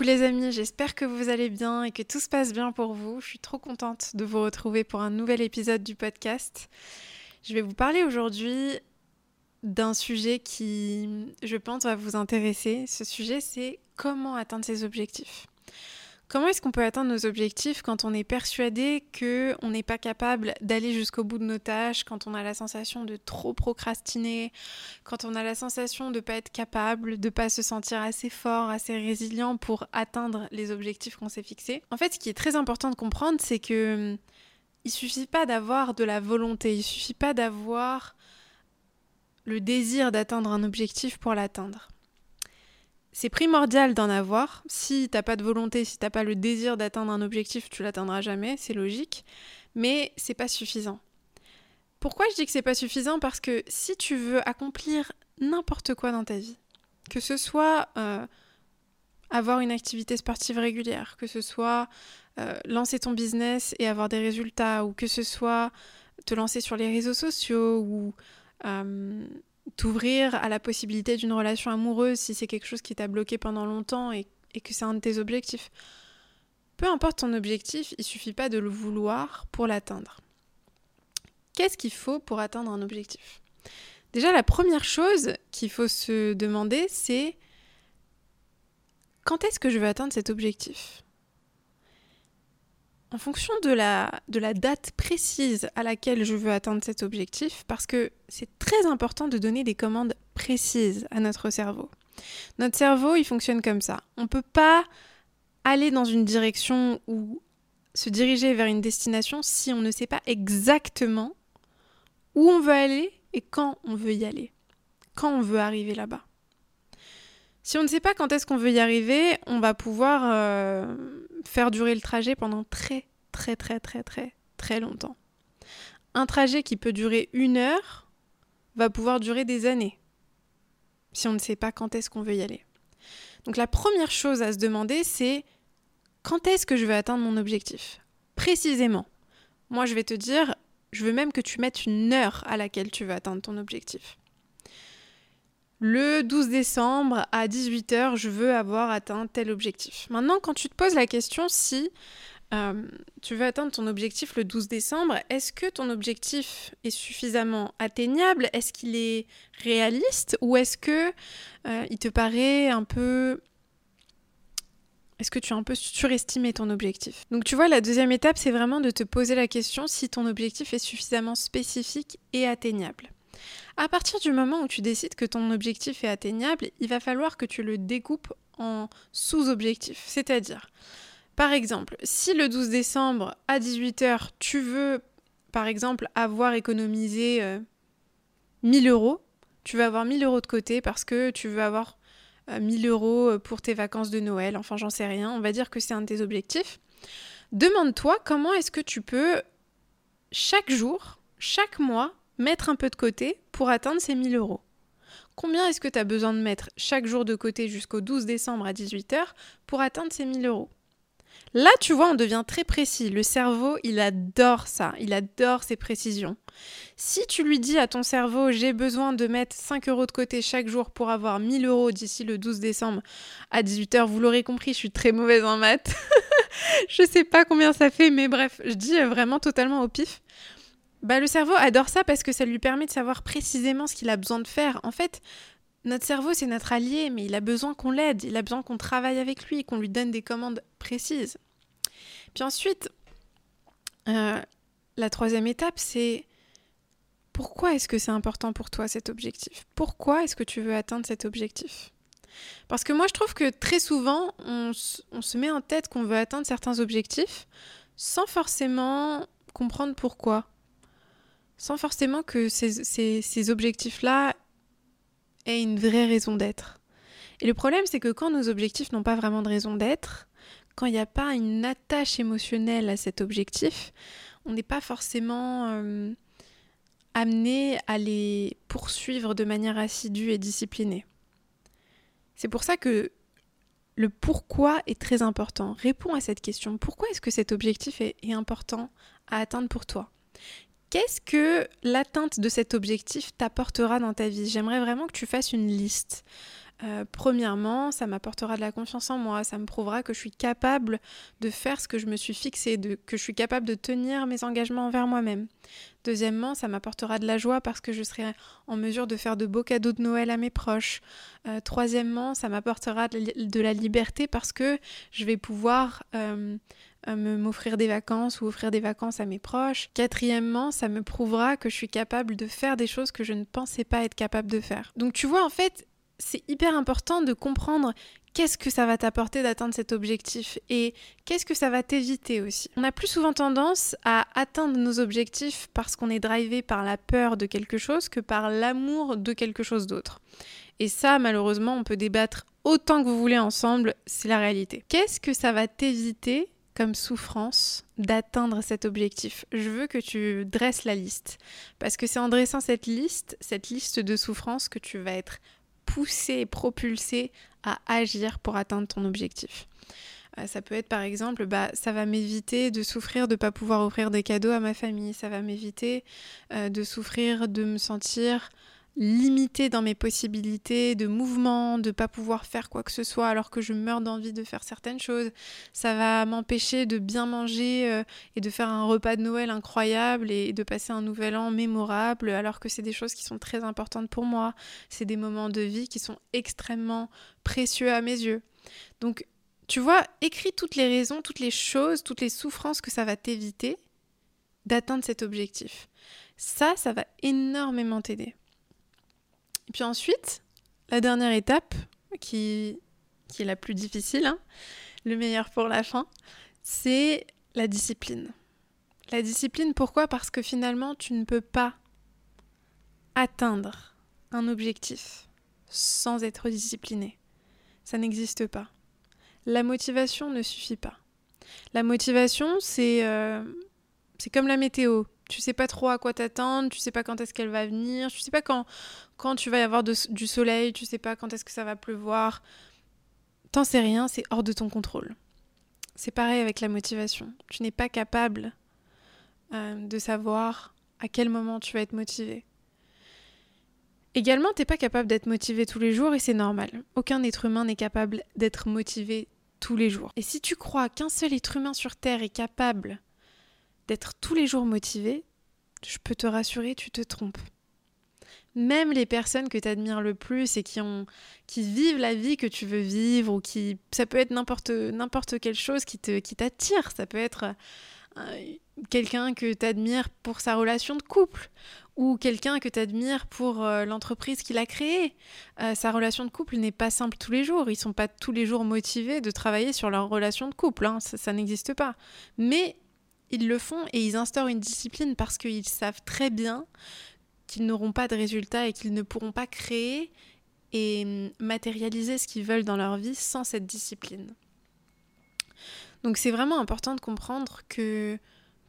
Les amis, j'espère que vous allez bien et que tout se passe bien pour vous. Je suis trop contente de vous retrouver pour un nouvel épisode du podcast. Je vais vous parler aujourd'hui d'un sujet qui, je pense, va vous intéresser. Ce sujet, c'est comment atteindre ses objectifs. Comment est-ce qu'on peut atteindre nos objectifs quand on est persuadé que on n'est pas capable d'aller jusqu'au bout de nos tâches, quand on a la sensation de trop procrastiner, quand on a la sensation de pas être capable, de pas se sentir assez fort, assez résilient pour atteindre les objectifs qu'on s'est fixés? En fait, ce qui est très important de comprendre, c'est que il suffit pas d'avoir de la volonté, il suffit pas d'avoir le désir d'atteindre un objectif pour l'atteindre. C'est primordial d'en avoir. Si t'as pas de volonté, si t'as pas le désir d'atteindre un objectif, tu l'atteindras jamais, c'est logique. Mais c'est pas suffisant. Pourquoi je dis que c'est pas suffisant? Parce que si tu veux accomplir n'importe quoi dans ta vie, que ce soit euh, avoir une activité sportive régulière, que ce soit euh, lancer ton business et avoir des résultats, ou que ce soit te lancer sur les réseaux sociaux, ou euh, t'ouvrir à la possibilité d'une relation amoureuse si c'est quelque chose qui t'a bloqué pendant longtemps et, que c'est un de tes objectifs. Peu importe ton objectif, il suffit pas de le vouloir pour l'atteindre. Qu'est-ce qu'il faut pour atteindre un objectif? Déjà, la première chose qu'il faut se demander, c'est quand est-ce que je vais atteindre cet objectif? En fonction de la, date précise à laquelle je veux atteindre cet objectif, parce que c'est très important de donner des commandes précises à notre cerveau. Notre cerveau, il fonctionne comme ça. On ne peut pas aller dans une direction ou se diriger vers une destination si on ne sait pas exactement où on veut aller et quand on veut y aller, quand on veut arriver là-bas. Si on ne sait pas quand est-ce qu'on veut y arriver, on va pouvoir euh, faire durer le trajet pendant très très très très très très longtemps. Un trajet qui peut durer une heure va pouvoir durer des années si on ne sait pas quand est-ce qu'on veut y aller. Donc la première chose à se demander, c'est quand est-ce que je vais atteindre mon objectif? Précisément. Moi, je vais te dire, je veux même que tu mettes une heure à laquelle tu veux atteindre ton objectif. Le 12 décembre à 18h, je veux avoir atteint tel objectif. Maintenant, quand tu te poses la question si euh, tu veux atteindre ton objectif le 12 décembre, est-ce que ton objectif est suffisamment atteignable? Est-ce qu'il est réaliste? Ou est-ce que euh, il te paraît un peu... Est-ce que tu as un peu surestimé ton objectif? Donc tu vois, la deuxième étape, c'est vraiment de te poser la question si ton objectif est suffisamment spécifique et atteignable. À partir du moment où tu décides que ton objectif est atteignable, il va falloir que tu le découpes en sous-objectifs. C'est-à-dire, par exemple, si le 12 décembre à 18h, tu veux, par exemple, avoir économisé 1000 euh, euros, tu veux avoir 1000 euros de côté parce que tu veux avoir 1000 euh, euros pour tes vacances de Noël, enfin j'en sais rien, on va dire que c'est un de tes objectifs. Demande-toi comment est-ce que tu peux chaque jour, chaque mois, mettre un peu de côté pour atteindre ces 1000 euros. Combien est-ce que tu as besoin de mettre chaque jour de côté jusqu'au 12 décembre à 18h pour atteindre ces 1000 euros? Là, tu vois, on devient très précis. Le cerveau, il adore ça, il adore ces précisions. Si tu lui dis à ton cerveau, j'ai besoin de mettre 5 euros de côté chaque jour pour avoir 1000 euros d'ici le 12 décembre à 18h, vous l'aurez compris, je suis très mauvaise en maths. je sais pas combien ça fait, mais bref, je dis vraiment totalement au pif. Bah, le cerveau adore ça parce que ça lui permet de savoir précisément ce qu'il a besoin de faire. En fait, notre cerveau, c'est notre allié, mais il a besoin qu'on l'aide, il a besoin qu'on travaille avec lui, qu'on lui donne des commandes précises. Puis ensuite, euh, la troisième étape, c'est pourquoi est-ce que c'est important pour toi cet objectif? Pourquoi est-ce que tu veux atteindre cet objectif? Parce que moi, je trouve que très souvent, on, on se met en tête qu'on veut atteindre certains objectifs sans forcément comprendre pourquoi sans forcément que ces, objectifs-là aient une vraie raison d'être. Et le problème, c'est que quand nos objectifs n'ont pas vraiment de raison d'être, quand il n'y a pas une attache émotionnelle à cet objectif, on n'est pas forcément euh, amené à les poursuivre de manière assidue et disciplinée. C'est pour ça que le pourquoi est très important. Réponds à cette question. Pourquoi est-ce que cet objectif est important à atteindre pour toi? Qu'est-ce que l'atteinte de cet objectif t'apportera dans ta vie? J'aimerais vraiment que tu fasses une liste. Euh, Premièrement, ça m'apportera de la confiance en moi, ça me prouvera que je suis capable de faire ce que je me suis fixé, de, que je suis capable de tenir mes engagements envers moi-même. Deuxièmement, ça m'apportera de la joie parce que je serai en mesure de faire de beaux cadeaux de Noël à mes proches. Euh, troisièmement, ça m'apportera de la liberté parce que je vais pouvoir euh, m'offrir des vacances ou offrir des vacances à mes proches. Quatrièmement, ça me prouvera que je suis capable de faire des choses que je ne pensais pas être capable de faire. Donc tu vois, en fait, c'est hyper important de comprendre qu'est-ce que ça va t'apporter d'atteindre cet objectif et qu'est-ce que ça va t'éviter aussi. On a plus souvent tendance à atteindre nos objectifs parce qu'on est drivé par la peur de quelque chose que par l'amour de quelque chose d'autre. Et ça, malheureusement, on peut débattre autant que vous voulez ensemble, c'est la réalité. Qu'est-ce que ça va t'éviter comme souffrance d'atteindre cet objectif? Je veux que tu dresses la liste. Parce que c'est en dressant cette liste, cette liste de souffrances, que tu vas être poussé et propulsé à agir pour atteindre ton objectif. Euh, ça peut être par exemple, bah, ça va m'éviter de souffrir de ne pas pouvoir offrir des cadeaux à ma famille, ça va m'éviter euh, de souffrir de me sentir limité dans mes possibilités de mouvement, de pas pouvoir faire quoi que ce soit alors que je meurs d'envie de faire certaines choses. Ça va m'empêcher de bien manger euh, et de faire un repas de Noël incroyable et de passer un nouvel an mémorable alors que c'est des choses qui sont très importantes pour moi. C'est des moments de vie qui sont extrêmement précieux à mes yeux. Donc, tu vois, écris toutes les raisons, toutes les choses, toutes les souffrances que ça va t'éviter d'atteindre cet objectif. Ça, ça va énormément t'aider. Et puis ensuite, la dernière étape, qui, qui est la plus difficile, hein, le meilleur pour la fin, c'est la discipline. La discipline, pourquoi? Parce que finalement, tu ne peux pas atteindre un objectif sans être discipliné. Ça n'existe pas. La motivation ne suffit pas. La motivation, c'est euh, c'est comme la météo. Tu sais pas trop à quoi t'attendre, tu sais pas quand est-ce qu'elle va venir, tu sais pas quand, quand tu vas y avoir du soleil, tu sais pas quand est-ce que ça va pleuvoir. T'en sais rien, c'est hors de ton contrôle. C'est pareil avec la motivation. Tu n'es pas capable euh, de savoir à quel moment tu vas être motivé. Également, t'es pas capable d'être motivé tous les jours et c'est normal. Aucun être humain n'est capable d'être motivé tous les jours. Et si tu crois qu'un seul être humain sur Terre est capable d'être tous les jours motivé, je peux te rassurer, tu te trompes. Même les personnes que tu admires le plus et qui ont qui vivent la vie que tu veux vivre ou qui ça peut être n'importe quelle chose qui te qui t'attire, ça peut être euh, quelqu'un que tu admires pour sa relation de couple ou quelqu'un que tu admires pour euh, l'entreprise qu'il a créée. Euh, sa relation de couple n'est pas simple tous les jours. Ils sont pas tous les jours motivés de travailler sur leur relation de couple. Hein. Ça n'existe pas. Mais ils le font et ils instaurent une discipline parce qu'ils savent très bien qu'ils n'auront pas de résultats et qu'ils ne pourront pas créer et matérialiser ce qu'ils veulent dans leur vie sans cette discipline. Donc c'est vraiment important de comprendre que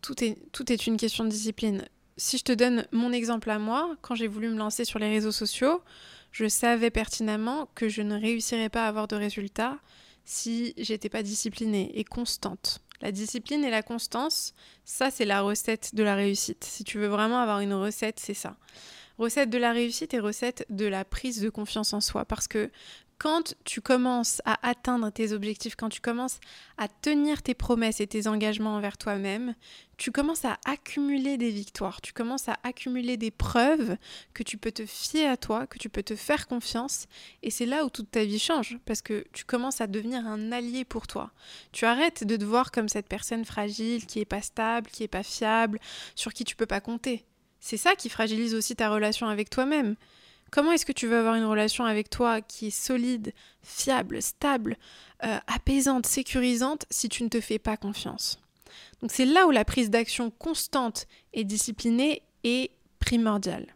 tout est, tout est une question de discipline. Si je te donne mon exemple à moi, quand j'ai voulu me lancer sur les réseaux sociaux, je savais pertinemment que je ne réussirais pas à avoir de résultats si j'étais pas disciplinée et constante. La discipline et la constance, ça c'est la recette de la réussite. Si tu veux vraiment avoir une recette, c'est ça. Recette de la réussite et recette de la prise de confiance en soi. Parce que quand tu commences à atteindre tes objectifs, quand tu commences à tenir tes promesses et tes engagements envers toi-même, tu commences à accumuler des victoires, tu commences à accumuler des preuves que tu peux te fier à toi, que tu peux te faire confiance, et c'est là où toute ta vie change, parce que tu commences à devenir un allié pour toi. Tu arrêtes de te voir comme cette personne fragile, qui est pas stable, qui est pas fiable, sur qui tu peux pas compter. C'est ça qui fragilise aussi ta relation avec toi-même. Comment est-ce que tu veux avoir une relation avec toi qui est solide, fiable, stable, euh, apaisante, sécurisante si tu ne te fais pas confiance? Donc c'est là où la prise d'action constante et disciplinée est primordiale.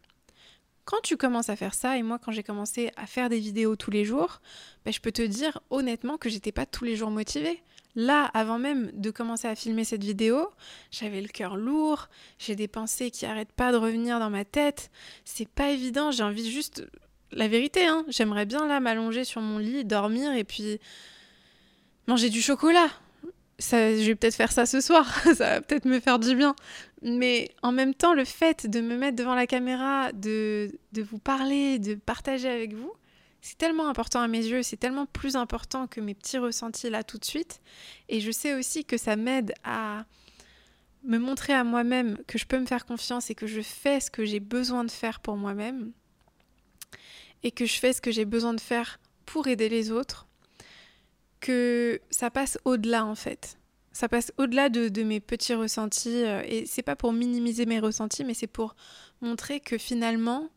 Quand tu commences à faire ça, et moi quand j'ai commencé à faire des vidéos tous les jours, ben, je peux te dire honnêtement que j'étais pas tous les jours motivée. Là, avant même de commencer à filmer cette vidéo, j'avais le cœur lourd, j'ai des pensées qui arrêtent pas de revenir dans ma tête. C'est pas évident, j'ai envie juste. La vérité, hein, j'aimerais bien là m'allonger sur mon lit, dormir et puis manger du chocolat. Ça, je vais peut-être faire ça ce soir, ça va peut-être me faire du bien. Mais en même temps, le fait de me mettre devant la caméra, de, de vous parler, de partager avec vous, c'est tellement important à mes yeux, c'est tellement plus important que mes petits ressentis là tout de suite. Et je sais aussi que ça m'aide à me montrer à moi-même que je peux me faire confiance et que je fais ce que j'ai besoin de faire pour moi-même et que je fais ce que j'ai besoin de faire pour aider les autres, que ça passe au-delà en fait. Ça passe au-delà de, mes petits ressentis euh, et c'est pas pour minimiser mes ressentis, mais c'est pour montrer que finalement,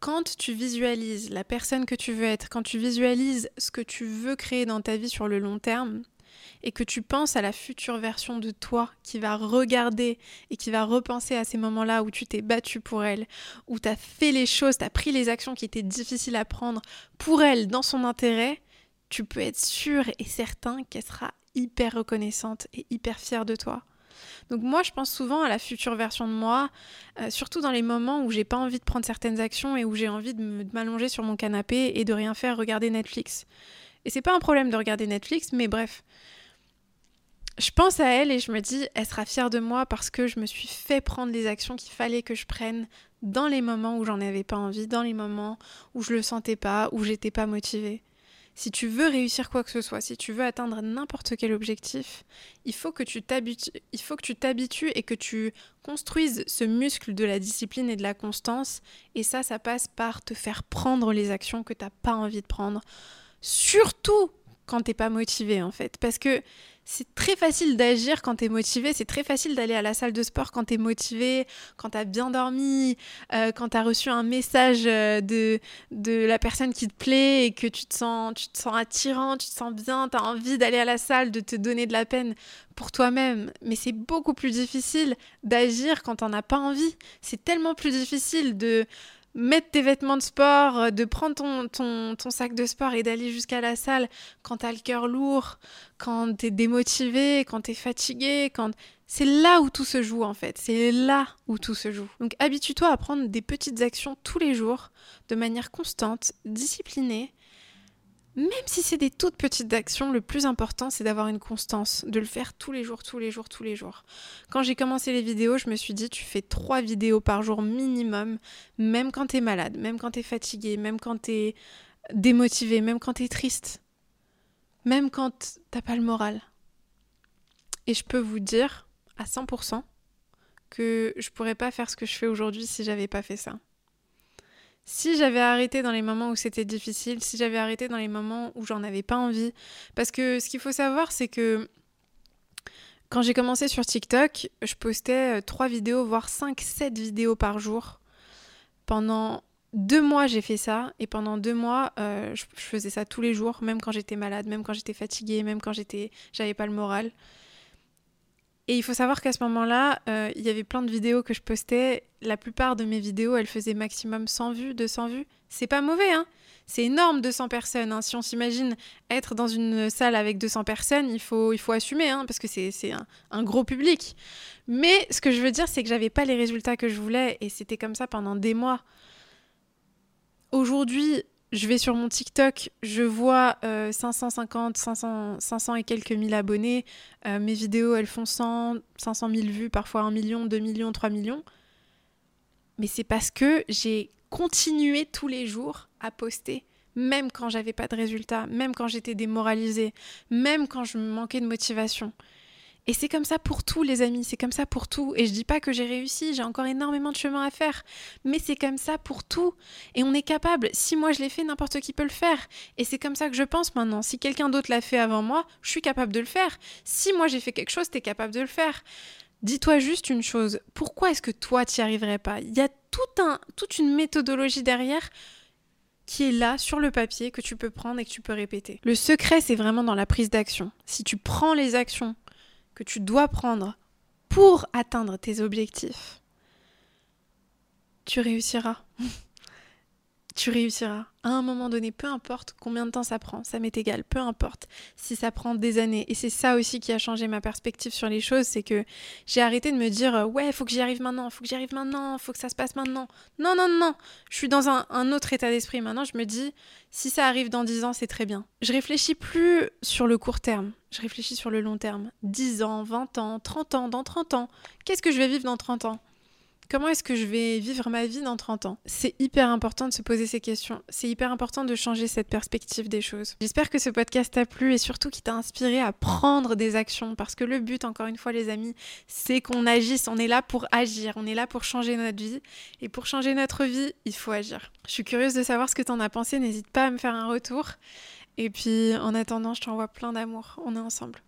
quand tu visualises la personne que tu veux être, quand tu visualises ce que tu veux créer dans ta vie sur le long terme, et que tu penses à la future version de toi qui va regarder et qui va repenser à ces moments-là où tu t'es battu pour elle, où tu as fait les choses, tu as pris les actions qui étaient difficiles à prendre pour elle dans son intérêt, tu peux être sûr et certain qu'elle sera hyper reconnaissante et hyper fière de toi. Donc moi, je pense souvent à la future version de moi, euh, surtout dans les moments où j'ai pas envie de prendre certaines actions et où j'ai envie de m'allonger sur mon canapé et de rien faire, regarder Netflix. Et c'est pas un problème de regarder Netflix, mais bref. Je pense à elle et je me dis, elle sera fière de moi parce que je me suis fait prendre les actions qu'il fallait que je prenne dans les moments où j'en avais pas envie, dans les moments où je le sentais pas, où j'étais pas motivée. Si tu veux réussir quoi que ce soit, si tu veux atteindre n'importe quel objectif, il faut que tu t'habitues, et que tu construises ce muscle de la discipline et de la constance. Et ça, ça passe par te faire prendre les actions que tu n'as pas envie de prendre surtout quand t'es pas motivé en fait. Parce que c'est très facile d'agir quand t'es motivé, c'est très facile d'aller à la salle de sport quand t'es motivé, quand t'as bien dormi, euh, quand t'as reçu un message euh, de, de la personne qui te plaît et que tu te sens, tu te sens attirant, tu te sens bien, t'as envie d'aller à la salle, de te donner de la peine pour toi-même. Mais c'est beaucoup plus difficile d'agir quand t'en as pas envie. C'est tellement plus difficile de mettre tes vêtements de sport, euh, de prendre ton, ton, ton sac de sport et d'aller jusqu'à la salle quand t'as le cœur lourd, quand t'es démotivé, quand t'es fatigué, quand... C'est là où tout se joue en fait, c'est là où tout se joue. Donc habitue-toi à prendre des petites actions tous les jours, de manière constante, disciplinée, même si c'est des toutes petites actions, le plus important c'est d'avoir une constance, de le faire tous les jours, tous les jours, tous les jours. Quand j'ai commencé les vidéos, je me suis dit tu fais trois vidéos par jour minimum, même quand t'es malade, même quand t'es fatigué, même quand t'es démotivé, même quand t'es triste, même quand t'as pas le moral. Et je peux vous dire à 100% que je pourrais pas faire ce que je fais aujourd'hui si j'avais pas fait ça. Si j'avais arrêté dans les moments où c'était difficile, si j'avais arrêté dans les moments où j'en avais pas envie, parce que ce qu'il faut savoir, c'est que quand j'ai commencé sur TikTok, je postais 3 euh, vidéos, voire 5, 7 vidéos par jour. Pendant deux mois, j'ai fait ça. Et pendant deux mois, euh, je, faisais ça tous les jours, même quand j'étais malade, même quand j'étais fatiguée, même quand j'étais, j'avais pas le moral. Et il faut savoir qu'à ce moment-là, euh, il y avait plein de vidéos que je postais. La plupart de mes vidéos, elles faisaient maximum 100 vues, 200 vues. C'est pas mauvais, hein C'est énorme, 200 personnes. Hein. Si on s'imagine être dans une salle avec 200 personnes, il faut, il faut assumer, hein, parce que c'est un, un, gros public. Mais ce que je veux dire, c'est que j'avais pas les résultats que je voulais, et c'était comme ça pendant des mois. Aujourd'hui, je vais sur mon TikTok, je vois 550, 500, 500 et quelques mille abonnés. Euh, mes vidéos, elles font 100, 500 000 vues, parfois 1 million, 2 millions, 3 millions. Mais c'est parce que j'ai continué tous les jours à poster, même quand j'avais pas de résultats, même quand j'étais démoralisée, même quand je manquais de motivation. Et c'est comme ça pour tout, les amis, c'est comme ça pour tout. Et je dis pas que j'ai réussi, j'ai encore énormément de chemin à faire, mais c'est comme ça pour tout. Et on est capable. Si moi je l'ai fait, n'importe qui peut le faire. Et c'est comme ça que je pense maintenant. Si quelqu'un d'autre l'a fait avant moi, je suis capable de le faire. Si moi j'ai fait quelque chose, t'es capable de le faire. Dis-toi juste une chose, pourquoi est-ce que toi t'y arriverais pas? Il y a tout un, toute une méthodologie derrière qui est là sur le papier que tu peux prendre et que tu peux répéter. Le secret, c'est vraiment dans la prise d'action. Si tu prends les actions que tu dois prendre pour atteindre tes objectifs, tu réussiras. tu réussiras. À un moment donné, peu importe combien de temps ça prend, ça m'est égal, peu importe si ça prend des années. Et c'est ça aussi qui a changé ma perspective sur les choses, c'est que j'ai arrêté de me dire euh, ouais, faut que j'y arrive maintenant, faut que j'y arrive maintenant, faut que ça se passe maintenant. Non, non, non, je suis dans un, autre état d'esprit maintenant. Je me dis si ça arrive dans 10 ans, c'est très bien. Je réfléchis plus sur le court terme, je réfléchis sur le long terme. 10 ans, 20 ans, 30 ans, dans 30 ans, qu'est-ce que je vais vivre dans 30 ans? Comment est-ce que je vais vivre ma vie dans 30 ans? C'est hyper important de se poser ces questions. C'est hyper important de changer cette perspective des choses. J'espère que ce podcast t'a plu et surtout qu'il t'a inspiré à prendre des actions parce que le but, encore une fois les amis, c'est qu'on agisse. On est là pour agir. On est là pour changer notre vie. Et pour changer notre vie, il faut agir. Je suis curieuse de savoir ce que t'en as pensé. N'hésite pas à me faire un retour. Et puis en attendant, je t'envoie plein d'amour. On est ensemble.